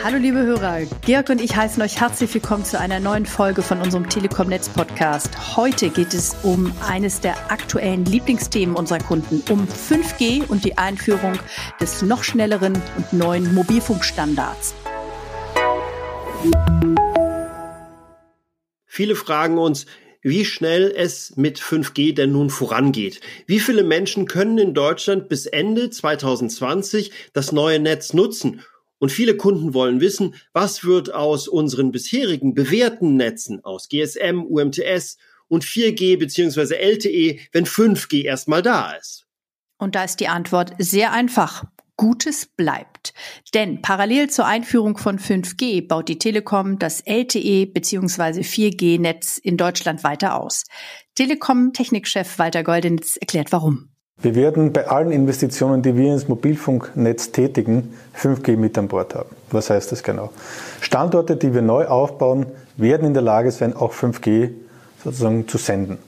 Hallo liebe Hörer, Georg und ich heißen euch herzlich willkommen zu einer neuen Folge von unserem Telekom Netz Podcast. Heute geht es um eines der aktuellen Lieblingsthemen unserer Kunden, um 5G und die Einführung des noch schnelleren und neuen Mobilfunkstandards. Viele fragen uns, wie schnell es mit 5G denn nun vorangeht. Wie viele Menschen können in Deutschland bis Ende 2020 das neue Netz nutzen? Und viele Kunden wollen wissen, was wird aus unseren bisherigen bewährten Netzen aus GSM, UMTS und 4G bzw. LTE, wenn 5G erstmal da ist? Und da ist die Antwort sehr einfach. Gutes bleibt. Denn parallel zur Einführung von 5G baut die Telekom das LTE bzw. 4G-Netz in Deutschland weiter aus. Telekom-Technikchef Walter Goldenitz erklärt warum. Wir werden bei allen Investitionen, die wir ins Mobilfunknetz tätigen, 5G mit an Bord haben. Was heißt das genau? Standorte, die wir neu aufbauen, werden in der Lage sein, auch 5G sozusagen zu senden.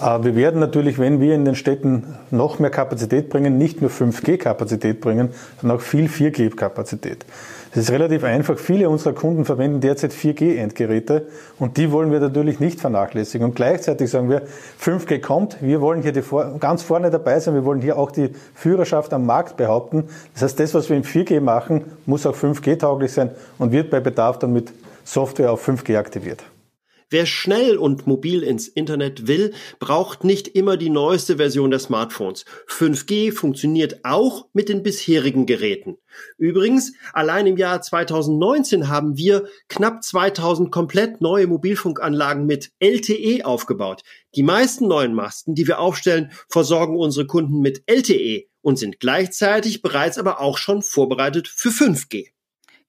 Äh, wir werden natürlich, wenn wir in den Städten noch mehr Kapazität bringen, nicht nur 5G-Kapazität bringen, sondern auch viel 4G-Kapazität. Es ist relativ einfach. Viele unserer Kunden verwenden derzeit 4G-Endgeräte und die wollen wir natürlich nicht vernachlässigen. Und gleichzeitig sagen wir, 5G kommt. Wir wollen hier Vor ganz vorne dabei sein. Wir wollen hier auch die Führerschaft am Markt behaupten. Das heißt, das, was wir in 4G machen, muss auch 5G-tauglich sein und wird bei Bedarf dann mit Software auf 5G aktiviert. Wer schnell und mobil ins Internet will, braucht nicht immer die neueste Version der Smartphones. 5G funktioniert auch mit den bisherigen Geräten. Übrigens, allein im Jahr 2019 haben wir knapp 2000 komplett neue Mobilfunkanlagen mit LTE aufgebaut. Die meisten neuen Masten, die wir aufstellen, versorgen unsere Kunden mit LTE und sind gleichzeitig bereits aber auch schon vorbereitet für 5G.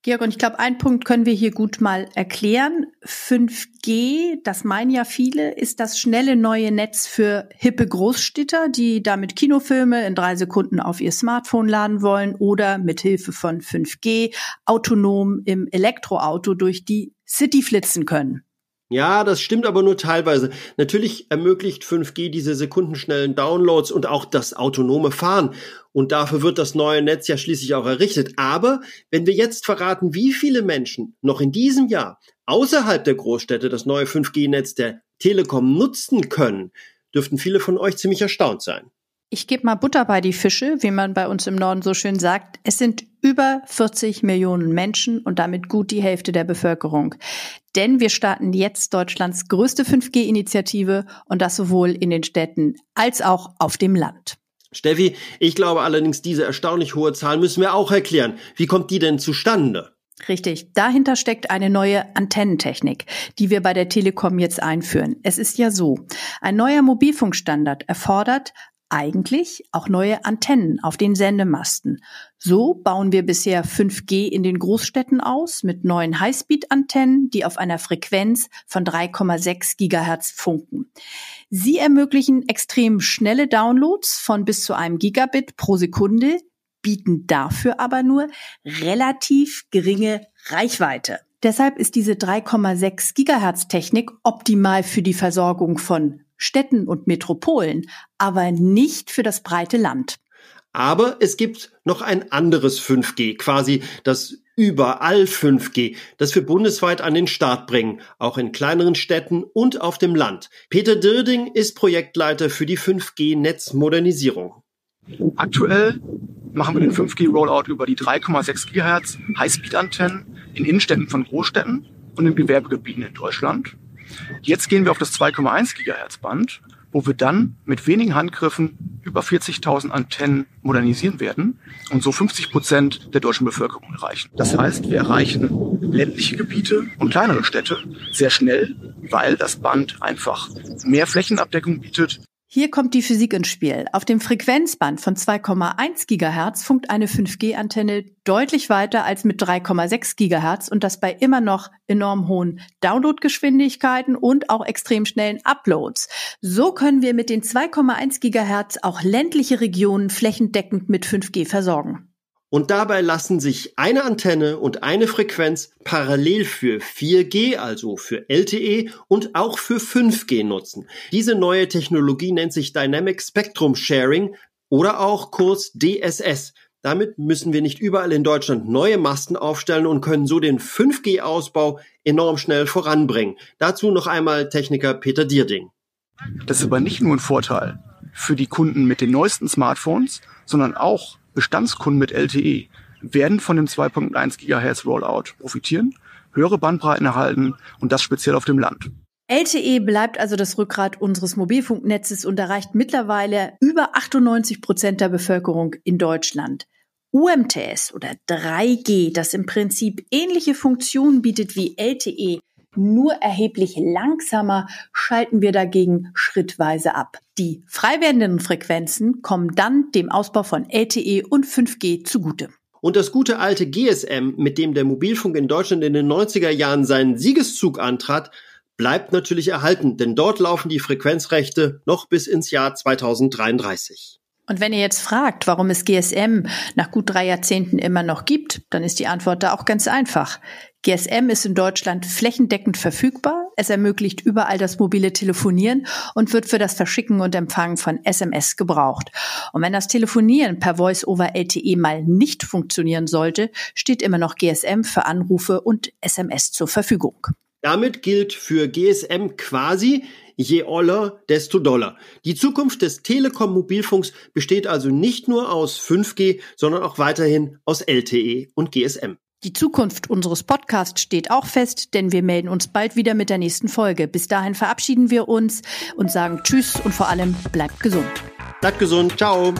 Georg, und ich glaube, einen Punkt können wir hier gut mal erklären. 5G, das meinen ja viele, ist das schnelle neue Netz für hippe Großstädter, die damit Kinofilme in drei Sekunden auf ihr Smartphone laden wollen oder mit Hilfe von 5G autonom im Elektroauto durch die City flitzen können. Ja, das stimmt aber nur teilweise. Natürlich ermöglicht 5G diese sekundenschnellen Downloads und auch das autonome Fahren. Und dafür wird das neue Netz ja schließlich auch errichtet. Aber wenn wir jetzt verraten, wie viele Menschen noch in diesem Jahr außerhalb der Großstädte das neue 5G-Netz der Telekom nutzen können, dürften viele von euch ziemlich erstaunt sein. Ich gebe mal Butter bei die Fische, wie man bei uns im Norden so schön sagt. Es sind über 40 Millionen Menschen und damit gut die Hälfte der Bevölkerung. Denn wir starten jetzt Deutschlands größte 5G-Initiative und das sowohl in den Städten als auch auf dem Land. Steffi, ich glaube allerdings, diese erstaunlich hohe Zahl müssen wir auch erklären. Wie kommt die denn zustande? Richtig. Dahinter steckt eine neue Antennentechnik, die wir bei der Telekom jetzt einführen. Es ist ja so, ein neuer Mobilfunkstandard erfordert eigentlich auch neue Antennen auf den Sendemasten. So bauen wir bisher 5G in den Großstädten aus mit neuen Highspeed-Antennen, die auf einer Frequenz von 3,6 Gigahertz funken. Sie ermöglichen extrem schnelle Downloads von bis zu einem Gigabit pro Sekunde, bieten dafür aber nur relativ geringe Reichweite. Deshalb ist diese 3,6 Gigahertz Technik optimal für die Versorgung von Städten und Metropolen, aber nicht für das breite Land. Aber es gibt noch ein anderes 5G, quasi das überall 5G, das wir bundesweit an den Start bringen, auch in kleineren Städten und auf dem Land. Peter Dirding ist Projektleiter für die 5G-Netzmodernisierung. Aktuell machen wir den 5G-Rollout über die 3,6 GHz Highspeed-Antennen in Innenstädten von Großstädten und in Gewerbegebieten in Deutschland. Jetzt gehen wir auf das 2,1 Gigahertz Band, wo wir dann mit wenigen Handgriffen über 40.000 Antennen modernisieren werden und so 50 Prozent der deutschen Bevölkerung erreichen. Das heißt, wir erreichen ländliche Gebiete und kleinere Städte sehr schnell, weil das Band einfach mehr Flächenabdeckung bietet hier kommt die Physik ins Spiel. Auf dem Frequenzband von 2,1 Gigahertz funkt eine 5G-Antenne deutlich weiter als mit 3,6 Gigahertz und das bei immer noch enorm hohen Downloadgeschwindigkeiten und auch extrem schnellen Uploads. So können wir mit den 2,1 Gigahertz auch ländliche Regionen flächendeckend mit 5G versorgen. Und dabei lassen sich eine Antenne und eine Frequenz parallel für 4G, also für LTE und auch für 5G nutzen. Diese neue Technologie nennt sich Dynamic Spectrum Sharing oder auch kurz DSS. Damit müssen wir nicht überall in Deutschland neue Masten aufstellen und können so den 5G-Ausbau enorm schnell voranbringen. Dazu noch einmal Techniker Peter Dierding. Das ist aber nicht nur ein Vorteil für die Kunden mit den neuesten Smartphones, sondern auch Bestandskunden mit LTE werden von dem 2.1 GHz Rollout profitieren, höhere Bandbreiten erhalten und das speziell auf dem Land. LTE bleibt also das Rückgrat unseres Mobilfunknetzes und erreicht mittlerweile über 98 Prozent der Bevölkerung in Deutschland. UMTS oder 3G, das im Prinzip ähnliche Funktionen bietet wie LTE, nur erheblich langsamer, schalten wir dagegen schrittweise ab. Die frei werdenden Frequenzen kommen dann dem Ausbau von LTE und 5G zugute. Und das gute alte GSM, mit dem der Mobilfunk in Deutschland in den 90er Jahren seinen Siegeszug antrat, bleibt natürlich erhalten, denn dort laufen die Frequenzrechte noch bis ins Jahr 2033. Und wenn ihr jetzt fragt, warum es GSM nach gut drei Jahrzehnten immer noch gibt, dann ist die Antwort da auch ganz einfach. GSM ist in Deutschland flächendeckend verfügbar. Es ermöglicht überall das mobile Telefonieren und wird für das Verschicken und Empfangen von SMS gebraucht. Und wenn das Telefonieren per Voice over LTE mal nicht funktionieren sollte, steht immer noch GSM für Anrufe und SMS zur Verfügung. Damit gilt für GSM quasi, je oller, desto doller. Die Zukunft des Telekom-Mobilfunks besteht also nicht nur aus 5G, sondern auch weiterhin aus LTE und GSM. Die Zukunft unseres Podcasts steht auch fest, denn wir melden uns bald wieder mit der nächsten Folge. Bis dahin verabschieden wir uns und sagen Tschüss und vor allem bleibt gesund. Bleibt gesund. Ciao.